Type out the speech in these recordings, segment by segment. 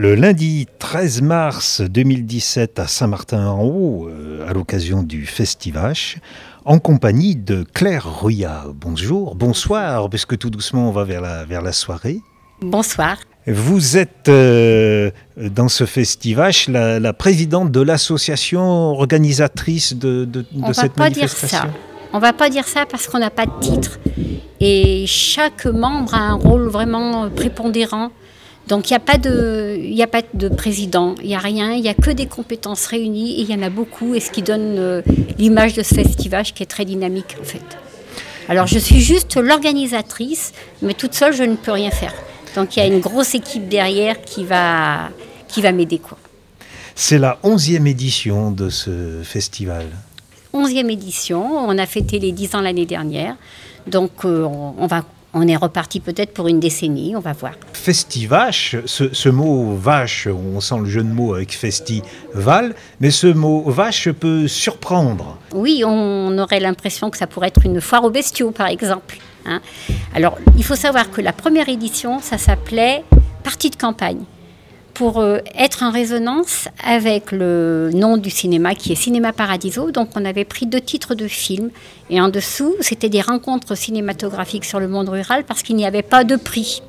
Le lundi 13 mars 2017 à Saint-Martin-en-Haut, euh, à l'occasion du Festivache, en compagnie de Claire Roya. Bonjour, bonsoir, puisque tout doucement on va vers la, vers la soirée. Bonsoir. Vous êtes euh, dans ce Festivache la, la présidente de l'association organisatrice de, de, On de va cette pas dire ça. On va pas dire ça parce qu'on n'a pas de titre. Et chaque membre a un rôle vraiment prépondérant. Donc il n'y a, pas de- y a pas de président, il n'y a rien, il n'y a que des compétences réunies et il y en a beaucoup et ce qui donne euh, l'image de ce festival qui est très dynamique en fait. Alors je suis juste l'organisatrice, mais toute seule je ne peux rien faire. Donc il y a une grosse équipe derrière qui va, qui va m'aider quoi. C'est la onzième édition de ce festival. 11e édition. On a fêté les 10 ans l'année dernière. Donc, euh, on, on va, on est reparti peut-être pour une décennie. On va voir. Festivache, ce, ce mot vache, on sent le jeu de mots avec festival, mais ce mot vache peut surprendre. Oui, on aurait l'impression que ça pourrait être une foire aux bestiaux, par exemple. hein. Alors, il faut savoir que la première édition, ça s'appelait Partie de campagne. Pour euh, être en résonance avec le nom du cinéma qui est Cinéma Paradiso. Donc, on avait pris deux titres de films. Et en dessous, c'était des rencontres cinématographiques sur le monde rural parce qu'il n'y avait pas de prix.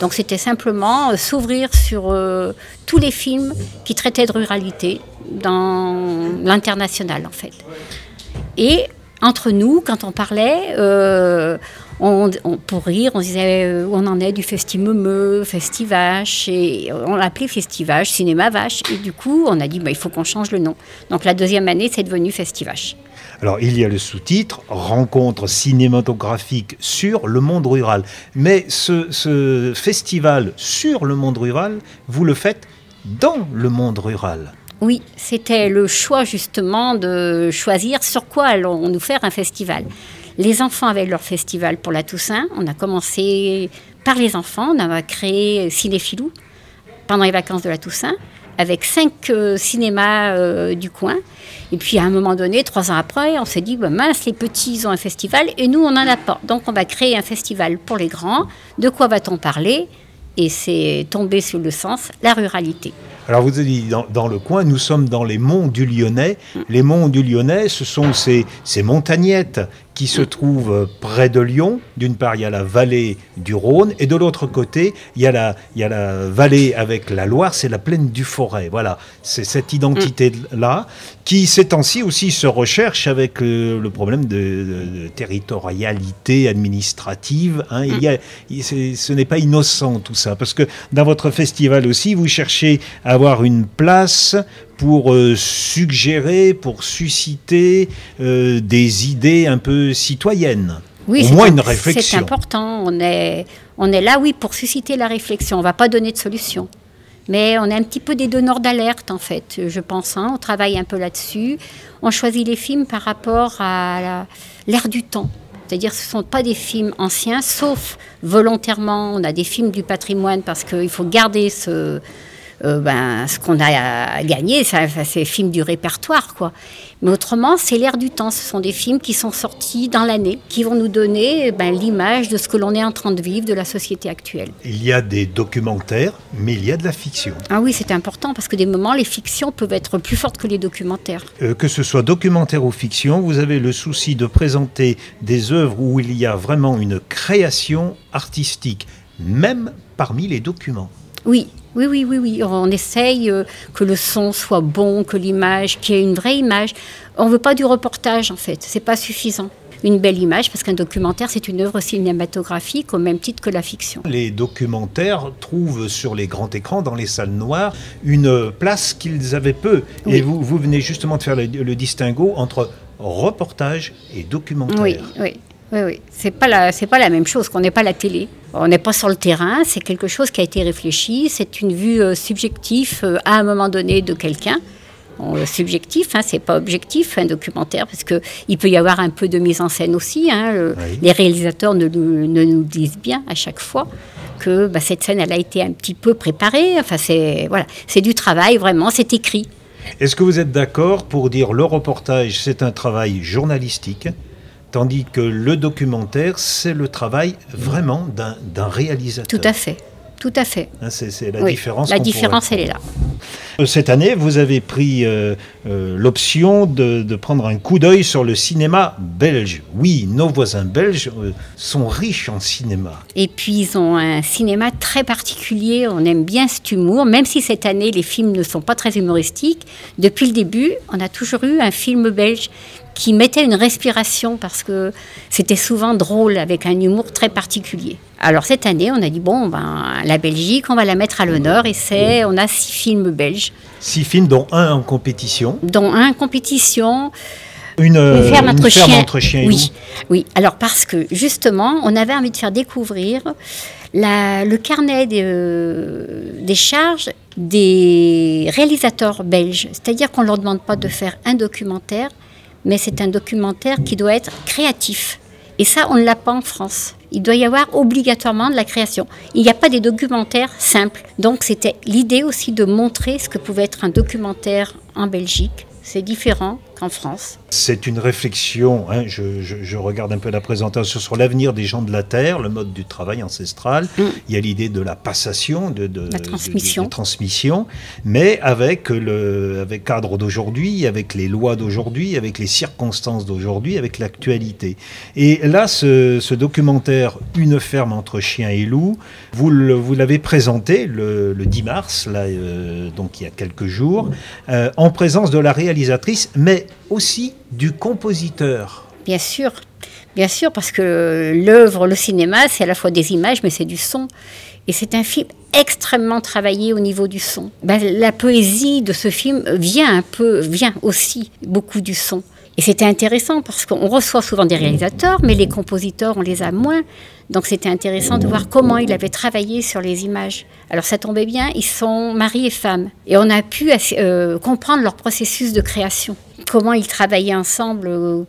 Donc c'était simplement euh, s'ouvrir sur euh, tous les films qui traitaient de ruralité dans l'international en fait. Et entre nous, quand on parlait, euh, on, on- pour rire, on disait euh, où on en est du Festimemeux, Festivache, et on l'appelait Festivache, Cinéma Vache. Et du coup, on a dit bah, il faut qu'on change le nom. Donc la deuxième année, c'est devenu Festivache. Alors il y a le sous-titre Rencontre cinématographique sur le monde rural. Mais ce, ce festival sur le monde rural, vous le faites dans le monde rural. Oui, c'était le choix justement de choisir sur quoi allons nous faire un festival. Les enfants avaient leur festival pour la Toussaint. On a commencé par les enfants. On a créé Cinéphilou pendant les vacances de la Toussaint avec cinq euh, cinémas euh, du coin. Et puis à un moment donné, trois ans après, on s'est dit, bah, mince, les petits ils ont un festival et nous, on n'en a pas. Donc on va créer un festival pour les grands. De quoi va-t-on parler? Et c'est tombé sur le sens, la ruralité. Alors vous avez dit dans, dans le coin, nous sommes dans les monts du Lyonnais. Les monts du Lyonnais, ce sont ces, ces montagnettes qui se trouvent près de Lyon. D'une part, il y a la vallée du Rhône, et de l'autre côté, il y, a la, il y a la vallée avec la Loire, c'est la plaine du Forêt. Voilà, c'est cette identité-là qui, ces temps-ci aussi, se recherche avec euh, le problème de, de- de territorialité administrative. hein. Il y a, ce n'est pas innocent tout ça, parce que dans votre festival aussi, vous cherchez à avoir une place pour euh, suggérer, pour susciter euh, des idées un peu citoyennes. Au c'est moins une C'est réflexion. important. On est, on est là, oui, pour susciter la réflexion. On ne va pas donner de solution. Mais on est un petit peu des donneurs d'alerte, en fait, je pense. hein. On travaille un peu là-dessus. On choisit les films par rapport à l'ère du temps. C'est-à-dire ce ne sont pas des films anciens, sauf volontairement. On a des films du patrimoine parce qu'il faut garder ce, euh, ben, ce qu'on a à gagner, ça, ça, c'est les films du répertoire, quoi. Mais autrement, c'est l'air du temps. Ce sont des films qui sont sortis dans l'année, qui vont nous donner ben, l'image de ce que l'on est en train de vivre, de la société actuelle. Il y a des documentaires, mais il y a de la fiction. Ah oui, c'est important parce que des moments, les fictions peuvent être plus fortes que les documentaires. Euh, que ce soit documentaire ou fiction, vous avez le souci de présenter des œuvres où il y a vraiment une création artistique, même parmi les documents. Oui, oui, oui, oui, oui. On essaye euh, que le son soit bon, que l'image, qu'il y ait une vraie image. On ne veut pas du reportage, en fait. C'est pas suffisant. Une belle image, parce qu'un documentaire, c'est une œuvre cinématographique au même titre que la fiction. Les documentaires trouvent sur les grands écrans, dans les salles noires, une place qu'ils avaient peu. Oui. Et vous, vous venez justement de faire le, le distinguo entre reportage et documentaire. Oui, oui. Oui, oui. C'est pas la, c'est pas la même chose qu'on n'est pas à la télé. On n'est pas sur le terrain. C'est quelque chose qui a été réfléchi. C'est une vue euh, subjective euh, à un moment donné de quelqu'un. Bon, subjectif, hein, c'est pas objectif un documentaire parce que il peut y avoir un peu de mise en scène aussi. hein. Le- Oui. Les réalisateurs ne, nous- ne nous disent bien à chaque fois que bah, cette scène elle a été un petit peu préparée. Enfin c'est voilà, c'est du travail vraiment, c'est écrit. Est-ce que vous êtes d'accord pour dire le reportage, c'est un travail journalistique, tandis que le documentaire, c'est le travail vraiment d'un réalisateur Tout à fait. Tout à fait. Hein, c'est la Oui, différence. La différence, pourrait elle est là. Euh, Cette année, vous avez pris euh, euh, l'option de, de prendre un coup d'œil sur le cinéma belge. Oui, nos voisins belges euh, sont riches en cinéma. Et puis ils ont un cinéma très particulier, on aime bien cet humour, même si cette année les films ne sont pas très humoristiques. Depuis le début, on a toujours eu un film belge qui mettait une respiration parce que c'était souvent drôle avec un humour très particulier. Alors cette année, on a dit bon, ben, la Belgique, on va la mettre à l'honneur et c'est, on a six films belges, Six films, dont un en compétition. dont un en compétition, Une, euh, Une ferme entre chiens. entre chiens oui, oui. Alors parce que justement, on avait envie de faire découvrir la- le carnet des, euh, des charges des réalisateurs belges. C'est-à-dire qu'on ne leur demande pas de faire un documentaire, mais c'est un documentaire qui doit être créatif. Et ça, on ne l'a pas en France. Il doit y avoir obligatoirement de la création. Il n'y a pas des documentaires simples. Donc c'était l'idée aussi de montrer ce que pouvait être un documentaire en Belgique. C'est différent qu'en France. C'est une réflexion, hein, je, je- je regarde un peu la présentation sur l'avenir des gens de la Terre, le mode du travail ancestral. Mm. Il y a l'idée de la passation, de, de- La transmission. de- de transmission, mais avec le avec cadre d'aujourd'hui, avec les lois d'aujourd'hui, avec les circonstances d'aujourd'hui, avec l'actualité. Et là, ce, ce documentaire Une ferme entre chiens et loups, vous le- vous l'avez présenté le, le 10 mars, là, euh, donc il y a quelques jours, euh, en présence de la réalisatrice, mais aussi du compositeur. Bien sûr, bien sûr, parce que l'œuvre, le cinéma, c'est à la fois des images, mais c'est du son. Et c'est un film extrêmement travaillé au niveau du son. Ben, la poésie de ce film vient un peu, vient aussi beaucoup du son. Et c'était intéressant parce qu'on reçoit souvent des réalisateurs, mais les compositeurs, on les a moins. Donc c'était intéressant de voir comment il avait travaillé sur les images. Alors ça tombait bien, ils sont mari et femme. Et on a pu euh, comprendre leur processus de création. Comment ils travaillaient ensemble, euh,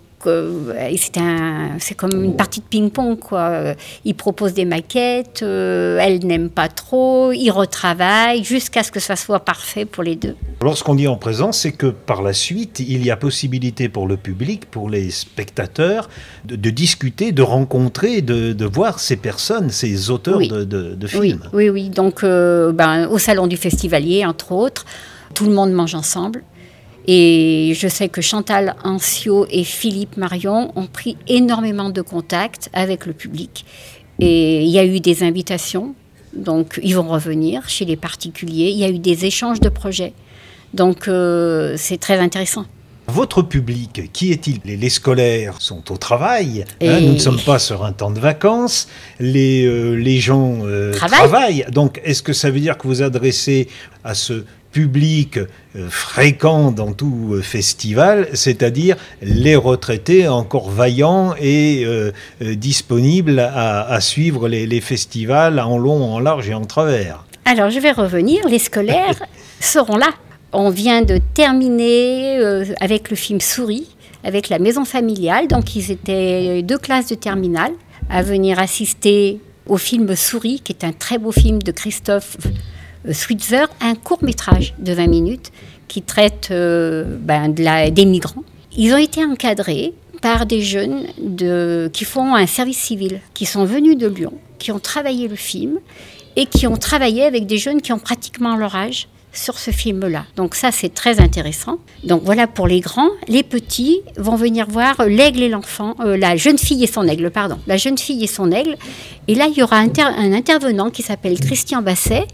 c'est un, c'est comme une partie de ping-pong quoi. Euh, Ils proposent des maquettes, euh, elle n'aime pas trop, ils retravaillent jusqu'à ce que ça soit parfait pour les deux. Lorsqu'on dit en présence, c'est que par la suite, il y a possibilité pour le public, pour les spectateurs, de, de discuter, de rencontrer, de, de voir ces personnes, ces auteurs Oui. de, de- de Oui, films. oui, oui. Donc, euh, ben, au salon du festivalier, entre autres, tout le monde mange ensemble. Et je sais que Chantal Ancio et Philippe Marion ont pris énormément de contacts avec le public. Et il y a eu des invitations, donc ils vont revenir chez les particuliers. Il y a eu des échanges de projets. Donc euh, c'est très intéressant. Votre public, qui est-il? Les, les scolaires sont au travail. hein, nous ne sommes pas sur un temps de vacances. Les, euh, les gens euh, Travaillent. travaillent. Donc, est-ce que ça veut dire que vous adressez à ce public euh, fréquent dans tout euh, festival, c'est-à-dire les retraités encore vaillants et euh, euh, disponibles à, à suivre les, les festivals en long, en large et en travers Alors, je vais revenir. Les scolaires seront là. On vient de terminer euh, avec le film Souris, avec la maison familiale. Donc, ils étaient deux classes de terminale à venir assister au film Souris, qui est un très beau film de Christophe Switzer, un court métrage de 20 minutes qui traite euh, ben, de la- des migrants. Ils ont été encadrés par des jeunes qui font un service civil, qui sont venus de Lyon, qui ont travaillé le film et qui ont travaillé avec des jeunes qui ont pratiquement leur âge sur ce film-là. Donc ça, c'est très intéressant. Donc voilà pour les grands. Les petits vont venir voir L'aigle et l'enfant, euh, la jeune fille et son aigle, pardon. La jeune fille et son aigle. Et là, il y aura un intervenant qui s'appelle Christian Basset,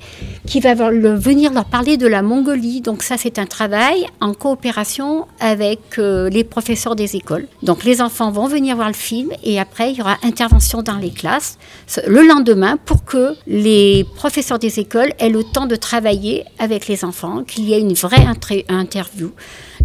qui va venir leur parler de la Mongolie. Donc ça, c'est un travail en coopération avec euh, les professeurs des écoles. Donc les enfants vont venir voir le film et après, il y aura intervention dans les classes le lendemain pour que les professeurs des écoles aient le temps de travailler avec les enfants, qu'il y ait une vraie interview.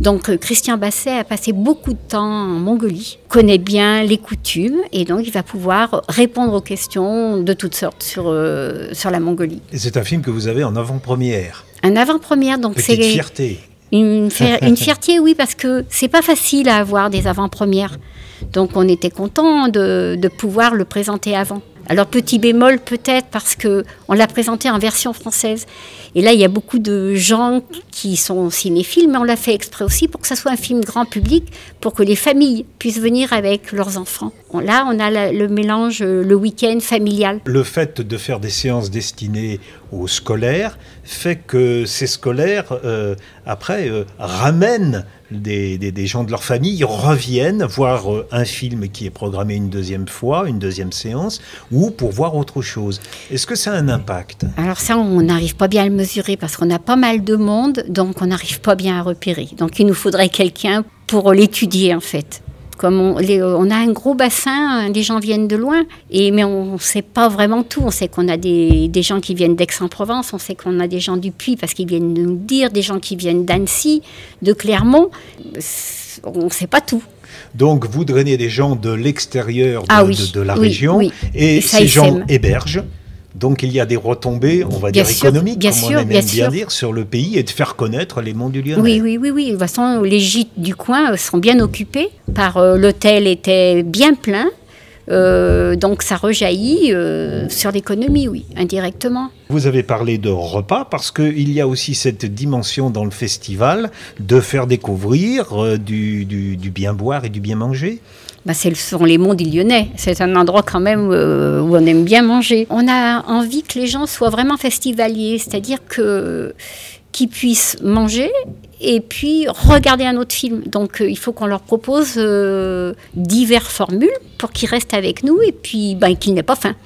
Donc euh, Christian Basset a passé beaucoup de temps en Mongolie, connaît bien les coutumes et donc il va pouvoir répondre aux questions de toutes sortes sur, euh, sur la Mongolie. Et c'est un film que vous avez en avant-première. Un avant-première, donc c'est fierté. une, fier- une fierté, oui, parce que c'est pas facile à avoir des avant-premières. Donc on était content de, de pouvoir le présenter avant. Alors petit bémol peut-être parce que on l'a présenté en version française. Et là, il y a beaucoup de gens qui sont cinéphiles, mais on l'a fait exprès aussi pour que ça soit un film grand public, pour que les familles puissent venir avec leurs enfants. Là, on a le mélange le week-end familial. Le fait de faire des séances destinées aux scolaires fait que ces scolaires, euh, après, euh, ramènent des, des, gens de leur famille, reviennent voir un film qui est programmé une deuxième fois, une deuxième séance, ou pour voir autre chose. Est-ce que ça a un impact? Alors ça, on n'arrive pas bien à le mesurer parce qu'on a pas mal de monde, donc on n'arrive pas bien à repérer. Donc il nous faudrait quelqu'un pour l'étudier en fait. Comme on, on, a un gros bassin, des gens viennent de loin, et, mais on ne sait pas vraiment tout. On sait qu'on a des, des, gens qui viennent d'Aix-en-Provence, on sait qu'on a des gens du Puy parce qu'ils viennent nous dire, des gens qui viennent d'Annecy, de Clermont. On ne sait pas tout. Donc vous drainez des gens de l'extérieur de, ah de, la région, et ces gens hébergent donc il y a des retombées, on va dire économiques, comme on aime bien, dire, sur le pays et de faire connaître les monts du Lyonnais. Oui, oui, oui, oui. De toute façon, les gîtes du coin euh, sont bien occupés. Par euh, l'hôtel était bien plein. Euh, donc ça rejaillit sur l'économie, oui, indirectement. Vous avez parlé de repas parce qu'il y a aussi cette dimension dans le festival de faire découvrir du, du bien boire et du bien manger. Bah, ce sont les monts Lyonnais. C'est un endroit quand même euh, où on aime bien manger. On a envie que les gens soient vraiment festivaliers, c'est-à-dire que qu'ils puissent manger et puis regarder un autre film. Donc euh, il faut qu'on leur propose euh, diverses formules pour qu'ils restent avec nous et puis ben, qu'ils n'aient pas faim.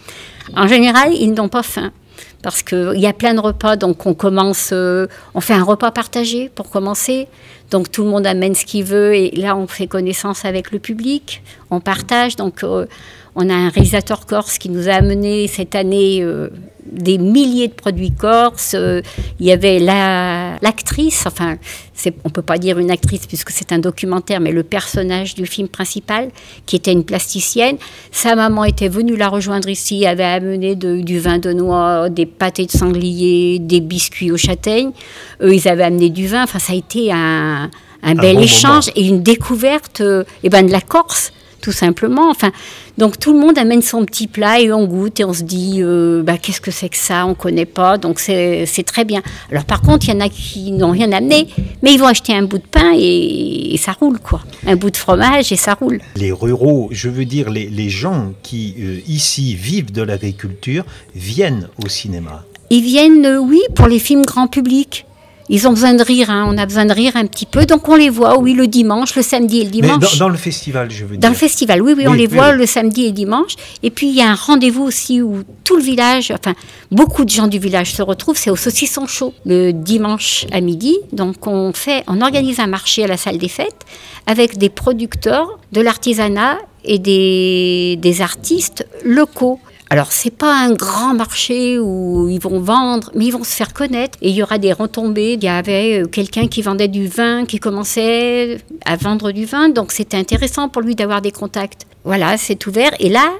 En général, ils n'ont pas faim parce qu'il y a plein de repas. Donc on commence, on fait un repas partagé pour commencer. Donc tout le monde amène ce qu'il veut et là on fait connaissance avec le public, on partage. Donc euh, on a un réalisateur corse qui nous a amené cette année euh, des milliers de produits corses. Euh, il y avait l'actrice, enfin, on ne peut pas dire une actrice puisque c'est un documentaire, mais le personnage du film principal, qui était une plasticienne. Sa maman était venue la rejoindre ici, avait amené du vin de noix, des pâtés de sanglier, des biscuits aux châtaignes. Eux, ils avaient amené du vin. Enfin, ça a été un, bel échange et une découverte euh, eh ben, de la Corse tout simplement. Enfin, donc tout le monde amène son petit plat et on goûte et on se dit euh, bah, qu'est-ce que c'est que ça? On connaît pas, donc c'est très bien. Alors par contre, il y en a qui n'ont rien amené, mais ils vont acheter un bout de pain et, ça roule quoi. Un bout de fromage et ça roule. Les ruraux, je veux dire les, les gens qui euh, ici vivent de l'agriculture, viennent au cinéma. Ils viennent, euh, oui, pour les films grand public. Ils ont besoin de rire, hein. on a besoin de rire un petit peu. Donc on les voit, oui, le dimanche, le samedi et le dimanche. Mais dans, le festival, je veux dire. Dans le festival, oui, oui, on les voit le samedi et le dimanche. Et puis il y a un rendez-vous aussi où tout le village, enfin beaucoup de gens du village se retrouvent, c'est au saucisson chaud, le dimanche à midi. Donc on fait, on organise un marché à la salle des fêtes avec des producteurs, de l'artisanat et des, des artistes locaux. Alors c'est pas un grand marché où ils vont vendre, mais ils vont se faire connaître et il y aura des retombées. Il y avait euh, quelqu'un qui vendait du vin, qui commençait à vendre du vin, donc c'était intéressant pour lui d'avoir des contacts. Voilà, c'est ouvert et là,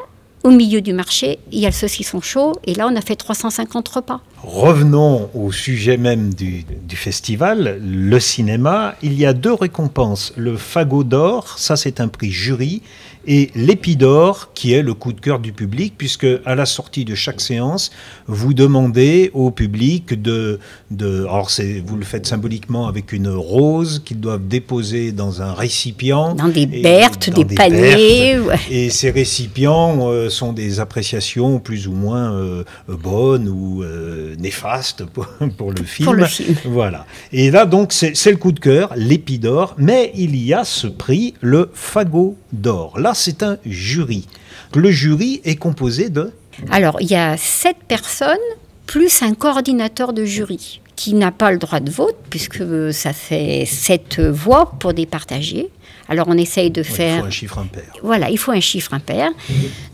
au milieu du marché, il y a le saucisson chaud et là on a fait 350 repas. Revenons au sujet même du, du, festival, le cinéma. Il y a deux récompenses. Le Fagot d'or, ça c'est un prix jury, et l'Épidore, qui est le coup de cœur du public, puisque à la sortie de chaque séance, vous demandez au public de, de alors vous le faites symboliquement avec une rose qu'ils doivent déposer dans un récipient, dans des bertes, des, paniers, et ces récipients euh, sont des appréciations plus ou moins euh, bonnes ou euh, néfastes pour, pour, le film. Pour le film. Voilà. Et là donc c'est le coup de cœur, l'Épidore, mais il y a ce prix, le Fagot d'or. Là c'est un jury. Le jury est composé de Alors, il y a sept personnes plus un coordinateur de jury qui n'a pas le droit de vote, puisque ça fait sept voix pour départager. Alors on essaye de faire... Il faut un chiffre impair. Voilà, il faut un chiffre impair.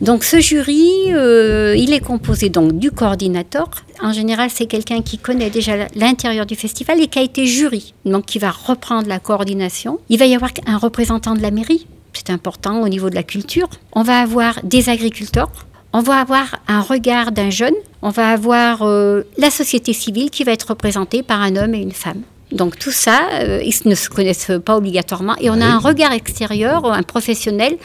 Donc ce jury, euh, il est composé donc du coordinateur. En général, c'est quelqu'un qui connaît déjà l'intérieur du festival et qui a été jury, donc qui va reprendre la coordination. Il va y avoir un représentant de la mairie, c'est important au niveau de la culture. On va avoir des agriculteurs, on va avoir un regard d'un jeune, on va avoir euh, la société civile qui va être représentée par un homme et une femme. Donc tout ça, euh, ils ne se connaissent pas obligatoirement. Et on a un regard extérieur, un professionnel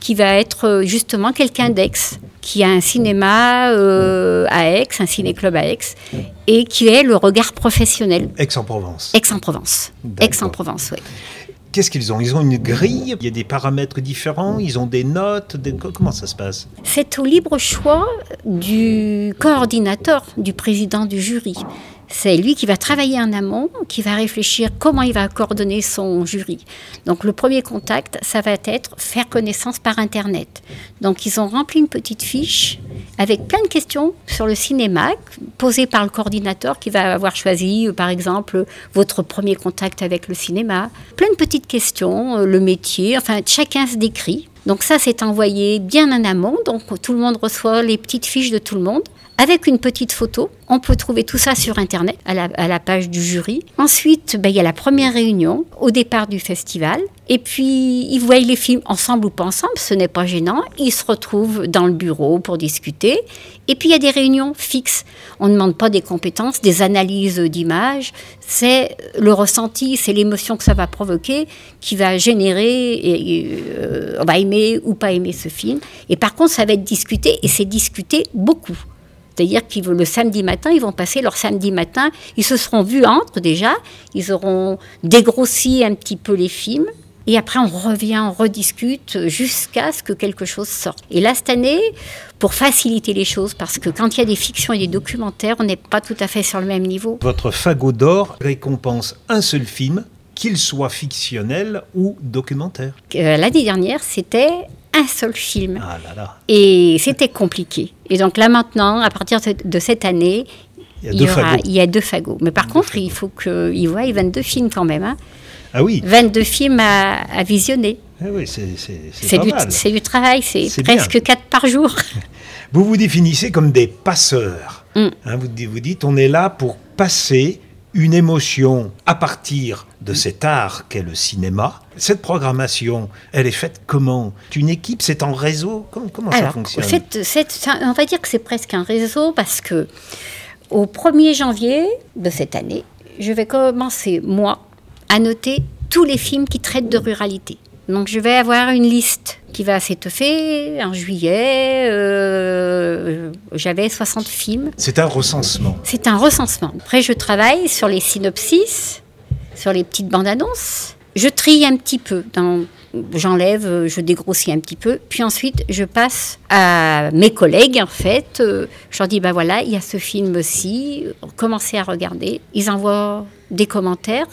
qui va être euh, justement quelqu'un d'ex qui a un cinéma euh, à Aix, un ciné-club à Aix, et qui est le regard professionnel. Aix-en-Provence. Aix-en-Provence. Aix-en-Provence, oui. Qu'est-ce qu'ils ont? Ils ont une grille, il y a des paramètres différents, ils ont des notes, comment ça se passe? C'est au libre choix du coordinateur, du président du jury. C'est lui qui va travailler en amont, qui va réfléchir comment il va coordonner son jury. Donc le premier contact, ça va être faire connaissance par Internet. Donc ils ont rempli une petite fiche avec plein de questions sur le cinéma posées par le coordinateur qui va avoir choisi, euh, par exemple, votre premier contact avec le cinéma. Plein de petites questions, euh, le métier, enfin chacun se décrit. Donc ça, c'est envoyé bien en amont. Donc tout le monde reçoit les petites fiches de tout le monde. Avec une petite photo, on peut trouver tout ça sur Internet, à la, page du jury. Ensuite, ben, il y a la première réunion au départ du festival. Et puis, ils voient les films ensemble ou pas ensemble, ce n'est pas gênant. Ils se retrouvent dans le bureau pour discuter. Et puis, il y a des réunions fixes. On ne demande pas des compétences, des analyses d'images. C'est le ressenti, c'est l'émotion que ça va provoquer qui va générer, euh, on va aimer ou pas aimer ce film. Et par contre, ça va être discuté, et c'est discuté beaucoup. C'est-à-dire que le samedi matin, ils vont passer leur samedi matin, ils se seront vus entre déjà, ils auront dégrossi un petit peu les films, et après on revient, on rediscute jusqu'à ce que quelque chose sorte. Et là, cette année, pour faciliter les choses, parce que quand il y a des fictions et des documentaires, on n'est pas tout à fait sur le même niveau. Votre fagot d'or récompense un seul film, qu'il soit fictionnel ou documentaire. Euh, L'année dernière, c'était un seul film. Ah là là, Et c'était compliqué. Et donc là maintenant, à partir de- cette année, il y a il deux aura, fagots. il y a deux fagots. Mais par contre, il faut qu'ils voient 22 films quand même. Hein. Ah oui, 22 films à, à visionner. ah oui c'est du, c'est du travail, c'est presque 4 par jour. Vous vous définissez comme des passeurs. Mm. Hein, vous, vous dites, on est là pour passer une émotion à partir de cet art qu'est le cinéma. Cette programmation, elle est faite comment? Une équipe, c'est en réseau? Comment, comment ça fonctionne? cette- cette- ça- on va dire que c'est presque un réseau parce que au 1er janvier de cette année, je vais commencer, moi, à noter tous les films qui traitent de ruralité. Donc je vais avoir une liste qui va s'étoffer en juillet. euh, J'avais 60 films. C'est un recensement. C'est un recensement. Après, je travaille sur les synopsis, sur les petites bandes annonces. Je trie un petit peu. dans- J'enlève, euh, je dégrossis un petit peu. Puis ensuite, je passe à mes collègues, en fait. Euh, Je leur dis, ben voilà, il y a ce film-ci. Commencez à regarder. Ils envoient des commentaires.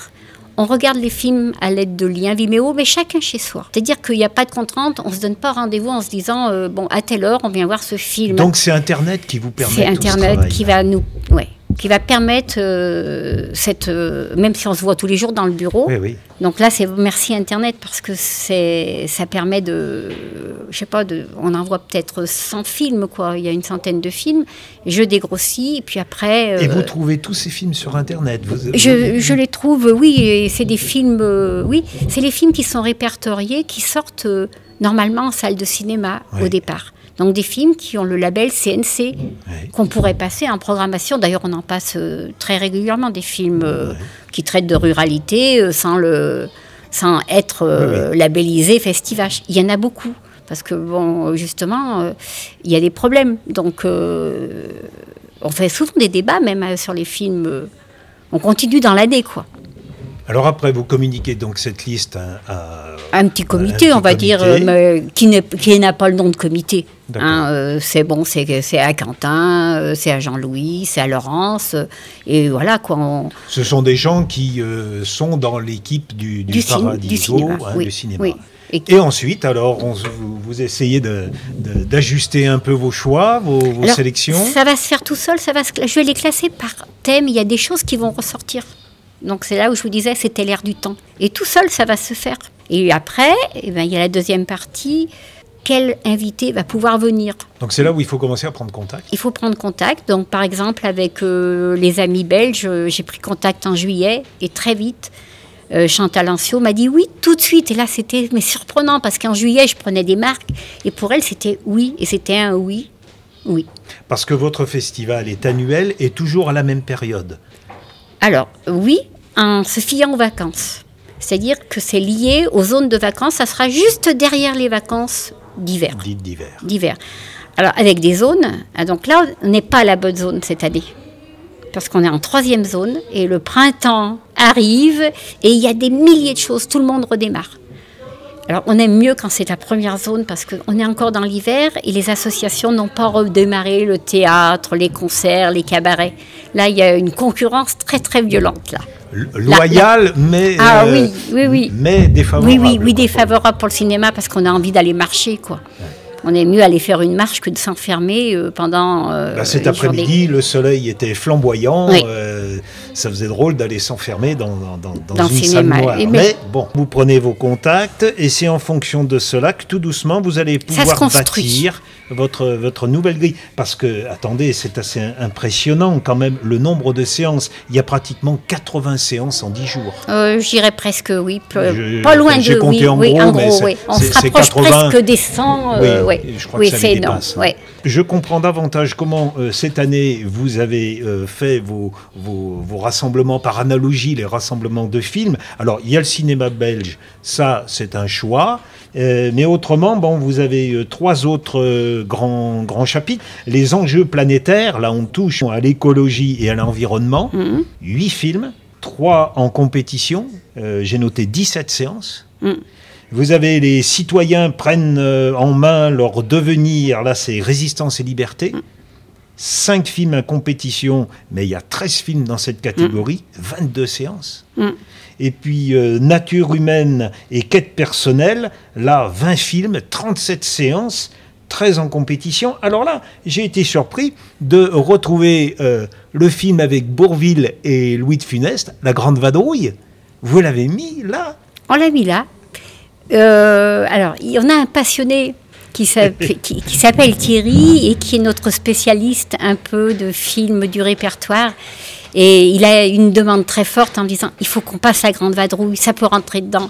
On regarde les films à l'aide de liens Vimeo, mais chacun chez soi. C'est-à-dire qu'il n'y a pas de contrainte, on ne se donne pas rendez-vous en se disant, euh, bon, à telle heure, on vient voir ce film. Donc c'est Internet qui vous permet C'est ce Internet qui va nous, ouais, qui va permettre euh, cette, euh, même si on se voit tous les jours dans le bureau. Oui, oui. Donc là, c'est merci Internet parce que c'est, ça permet de, je sais pas, de, on envoie peut-être 100 films quoi. Il y a une centaine de films. Je dégrossis et puis après. Et euh, vous trouvez tous ces films sur Internet vous, je, je les trouve, oui, et c'est des films, euh, oui, c'est les films qui sont répertoriés, qui sortent euh, normalement en salle de cinéma Oui. au départ. Donc des films qui ont le label CNC, qu'on pourrait passer en programmation. D'ailleurs, on en passe euh, très régulièrement des films euh, qui traitent de ruralité euh, sans, le, sans être euh, labellisés Festivage. Il y en a beaucoup. Parce que, bon, justement, il y a des problèmes. Donc, on fait souvent des débats, même sur les films. on continue dans l'année, quoi. Alors après, vous communiquez donc cette liste à... à- Un petit comité, Un on va dire, comité. euh, mais qui n'a pas le nom de comité. Hein, euh, c'est bon, c'est c'est à Quentin, euh, c'est à Jean-Louis, c'est à Laurence. et voilà, quoi. on- Ce sont des gens qui euh, sont dans l'équipe du, du, cinéma. hein, oui, du cinéma. oui. Et Et ensuite, alors, on vous, vous essayez d'ajuster un peu vos choix, vos, vos Alors, sélections. Ça va se faire tout seul, ça va se je vais les classer par thème, il y a des choses qui vont ressortir. Donc c'est là où je vous disais, c'était l'air du temps. Et tout seul, ça va se faire. Et après, eh ben, il y a la deuxième partie, quel invité va pouvoir venir Donc c'est là où il faut commencer à prendre contact. Il faut prendre contact. Donc par exemple, avec euh, les amis belges, euh, j'ai pris contact en juillet et très vite. euh, Chantal Ancio m'a dit oui tout de suite et là c'était mais surprenant parce qu'en juillet je prenais des marques et pour elle c'était oui et c'était un oui oui Parce que votre festival est annuel et toujours à la même période. Alors, oui, en se fiant aux vacances. C'est-à-dire que c'est lié aux zones de vacances. Ça sera juste derrière les vacances d'hiver. Dites d'hiver. d'hiver. Alors, avec des zones. Ah, donc là, on n'est pas à la bonne zone cette année. Parce qu'on est en troisième zone et le printemps arrive et il y a des milliers de choses. Tout le monde redémarre. Alors, on aime mieux quand c'est la première zone parce qu'on est encore dans l'hiver et les associations n'ont pas redémarré le théâtre, les concerts, les cabarets. Là, il y a une concurrence très, très violente, là. Loyale, mais, ah, oui, oui, oui. mais défavorable. Oui, oui, oui, défavorable pour le cinéma parce qu'on a envie d'aller marcher, quoi on est mieux aller faire une marche que de s'enfermer euh, pendant. Euh, bah, cet après-midi, le soleil était flamboyant. Euh, ça faisait drôle d'aller s'enfermer dans, dans, une salle noire. Mais... bon, vous prenez vos contacts et c'est en fonction de cela que tout doucement vous allez pouvoir bâtir votre, votre nouvelle grille. Parce que, attendez, c'est assez impressionnant quand même le nombre de séances. Il y a pratiquement 80 séances en 10 jours. Euh, J'irais presque, oui. pas loin de oui, en oui, gros, en gros oui. On se rapproche presque des 100. Euh, oui, je crois que ça c'est énorme. Je comprends davantage comment euh, cette année vous avez euh, fait vos, vos, vos, rassemblements par analogie, les rassemblements de films. Alors, il y a le cinéma belge, ça c'est un choix. Euh, mais autrement, bon, vous avez trois autres grands, grands chapitres. Les enjeux planétaires, là on touche à l'écologie et à l'environnement. Mhm. Huit films, trois en compétition. J'ai noté 17 séances. Mhm. Vous avez les citoyens prennent en main leur devenir, là c'est résistance et liberté. Mhm. Cinq films en compétition, mais il y a 13 films dans cette catégorie, 22 séances et puis euh, Nature humaine et quête personnelle, là 20 films, 37 séances, 13 en compétition. Alors là, j'ai été surpris de retrouver euh, le film avec Bourville et Louis de Funeste, La Grande Vadrouille. Vous l'avez mis là? On l'a mis là. Euh, alors, il y en a un passionné qui s'appelle Thierry et qui est notre spécialiste un peu de films du répertoire. Et il a une demande très forte en disant il faut qu'on passe la grande vadrouille, ça peut rentrer dedans.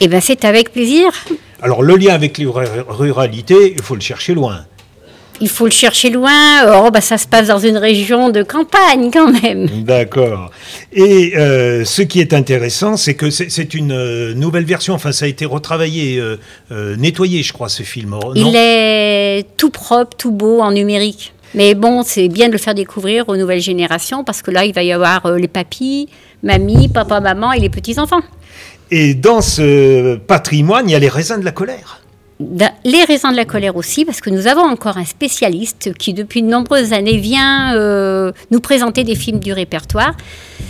Et eh bien c'est avec plaisir. Alors le lien avec les ruralités, il faut le chercher loin. Il faut le chercher loin. Oh, bah, ça se passe dans une région de campagne quand même. D'accord. Et euh, ce qui est intéressant, c'est que c'est une euh, nouvelle version. Enfin, ça a été retravaillé, euh, nettoyé, je crois, ce film. il est tout propre, tout beau en numérique. Mais bon, c'est bien de le faire découvrir aux nouvelles générations parce que là, il va y avoir les papis, mamie, papa, maman et les petits-enfants. Et dans ce patrimoine, il y a les raisins de la colère. Les raisins de la colère aussi, parce que nous avons encore un spécialiste qui, depuis de nombreuses années, vient euh, nous présenter des films du répertoire.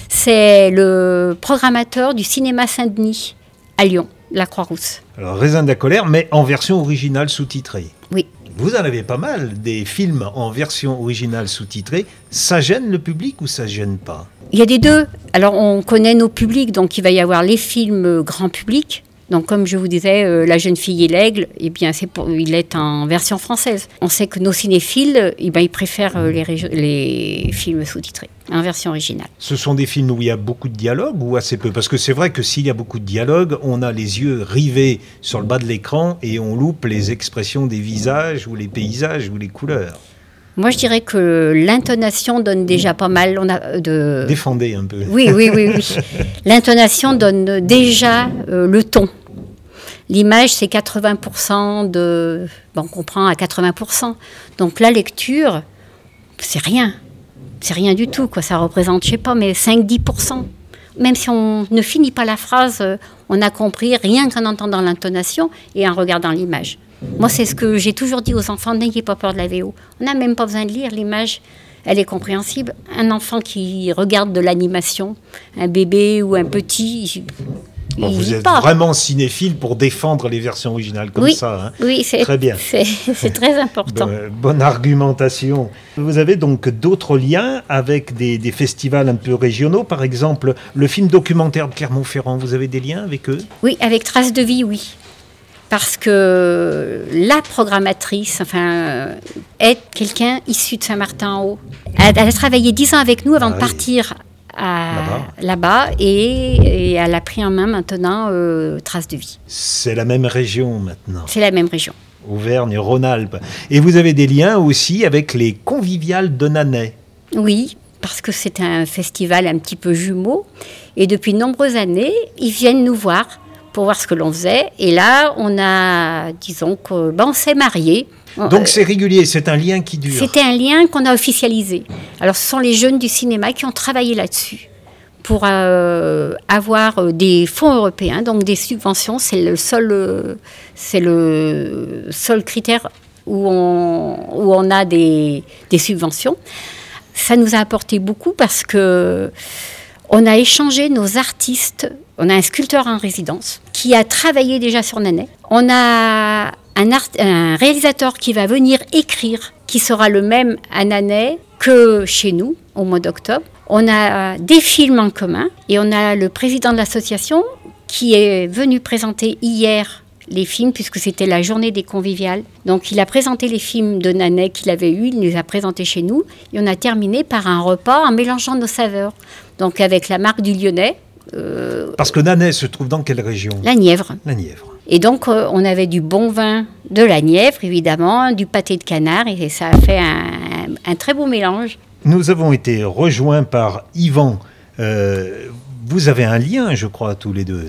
C'est le programmateur du cinéma Saint-Denis à Lyon, la Croix-Rousse. Alors, Raisins de la colère, mais en version originale sous-titrée. Oui. Vous en avez pas mal, des films en version originale sous-titrée. Ça gêne le public ou ça gêne pas? Il y a des deux. Alors on connaît nos publics, donc il va y avoir les films grand public, donc, comme je vous disais, euh, La jeune fille et l'aigle, eh bien, c'est pour, il est en version française. On sait que nos cinéphiles, eh bien, ils préfèrent euh, les, les films sous-titrés, en version originale. Ce sont des films où il y a beaucoup de dialogue ou assez peu? Parce que c'est vrai que s'il y a beaucoup de dialogue, on a les yeux rivés sur le bas de l'écran et on loupe les expressions des visages ou les paysages ou les couleurs. Moi, je dirais que l'intonation donne déjà pas mal on a euh, de... Défendez un peu. Oui, oui, oui, oui. L'intonation donne déjà le ton. L'image, c'est 80% de... Bon, on comprend à 80%. Donc la lecture, c'est rien. C'est rien du tout, quoi. Ça représente, je sais pas, mais 5-10%. Même si on ne finit pas la phrase, on a compris rien qu'en entendant l'intonation et en regardant l'image. Moi, c'est ce que j'ai toujours dit aux enfants, n'ayez pas peur de la VO. On n'a même pas besoin de lire l'image, elle est compréhensible. Un enfant qui regarde de l'animation, un bébé ou un petit, vous êtes vraiment cinéphile pour défendre les versions originales comme ça. Hein. Oui, c'est très bien. C'est très important. bonne argumentation. Vous avez donc d'autres liens avec des, festivals un peu régionaux, par exemple le film documentaire de Clermont-Ferrand. Vous avez des liens avec eux? Oui, avec Traces de vie, oui. Parce que la programmatrice, enfin, est quelqu'un issu de Saint-Martin-en-Haut. Elle, a travaillé dix ans avec nous avant ah de partir là-bas et, elle a pris en main maintenant euh, Trace de vie. C'est la même région maintenant. C'est la même région. Auvergne-Rhône-Alpes. Et vous avez des liens aussi avec les conviviales de Nanay. Oui, parce que c'est un festival un petit peu jumeau. Et depuis de nombreuses années, ils viennent nous voir pour voir ce que l'on faisait. Et là, on a, disons, que, ben, on s'est mariés. Donc c'est régulier, c'est un lien qui dure. C'était un lien qu'on a officialisé. Alors ce sont les jeunes du cinéma qui ont travaillé là-dessus pour euh, avoir euh, des fonds européens, donc des subventions. C'est le seul, euh, c'est le seul critère où on, où on a des, des subventions. Ça nous a apporté beaucoup parce que on a échangé nos artistes. On a un sculpteur en résidence qui a travaillé déjà sur Nanet. On a un, art, un réalisateur qui va venir écrire, qui sera le même à Nanet que chez nous au mois d'octobre. On a des films en commun et on a le président de l'association qui est venu présenter hier les films puisque c'était la journée des conviviales. Donc il a présenté les films de Nanet qu'il avait eu, il les a présentés chez nous et on a terminé par un repas en mélangeant nos saveurs. Donc avec la marque du Lyonnais. Euh, Parce que Nanet se trouve dans quelle région? La Nièvre. La Nièvre. Et donc euh, on avait du bon vin de la Nièvre évidemment, du pâté de canard et ça a fait un, un très beau mélange. Nous avons été rejoints par Yvan. Euh, vous avez un lien, je crois, tous les deux.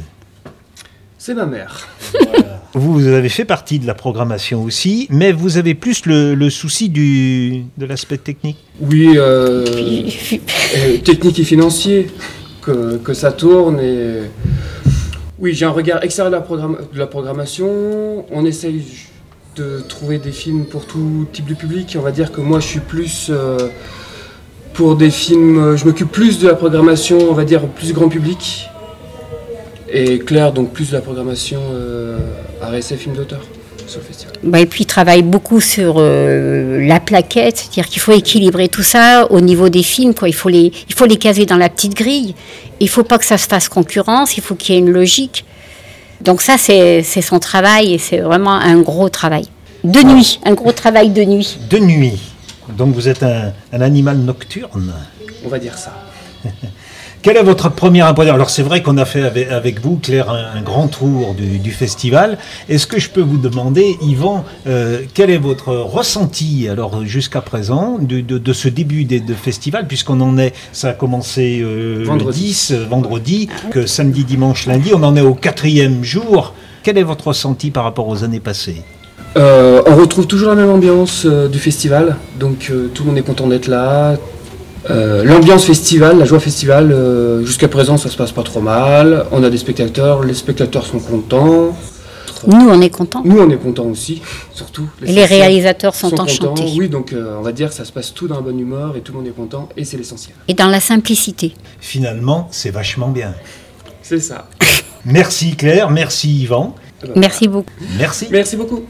C'est ma mère. Vous avez fait partie de la programmation aussi, mais vous avez plus le, le souci du, de l'aspect technique. Oui, euh, euh, technique et financier, que, que, ça tourne. Et... Oui, j'ai un regard extérieur de la, programmation. On essaye de trouver des films pour tout type de public. On va dire que moi, je suis plus euh, pour des films. Je m'occupe plus de la programmation, on va dire plus grand public. Et Claire, donc plus de la programmation euh, RSF film d'auteur sur le festival. Bah et puis il travaille beaucoup sur euh, la plaquette, c'est-à-dire qu'il faut équilibrer tout ça au niveau des films. Quoi. Il, faut les, il faut les caser dans la petite grille. Il ne faut pas que ça se fasse concurrence, il faut qu'il y ait une logique. Donc ça, c'est son travail et c'est vraiment un gros travail. De nuit, un gros travail de nuit. De nuit. Donc vous êtes un, un animal nocturne On va dire ça. Quelle est votre première impression? Alors c'est vrai qu'on a fait avec, avec vous, Claire, un, un, grand tour du, du festival. Est-ce que je peux vous demander, Yvan, euh, quel est votre ressenti alors jusqu'à présent de, de, de, ce début de, de festival, puisqu'on en est, ça a commencé euh, vendredi. le 10, vendredi, que samedi, dimanche, lundi, on en est au quatrième jour. Quel est votre ressenti par rapport aux années passées? Euh, on retrouve toujours la même ambiance euh, du festival, donc euh, tout le monde est content d'être là, euh, L'ambiance festival, la joie festival, euh, jusqu'à présent ça se passe pas trop mal. On a des spectateurs, les spectateurs sont contents. Nous on est contents. Nous on est contents aussi, surtout. Les, les réalisateurs sont, sont enchantés. Oui, donc euh, on va dire ça se passe tout dans la bonne humeur et tout le monde est content et c'est l'essentiel. Et dans la simplicité. Finalement, c'est vachement bien. C'est ça. merci Claire, merci Yvan. Merci beaucoup. Merci. Merci beaucoup.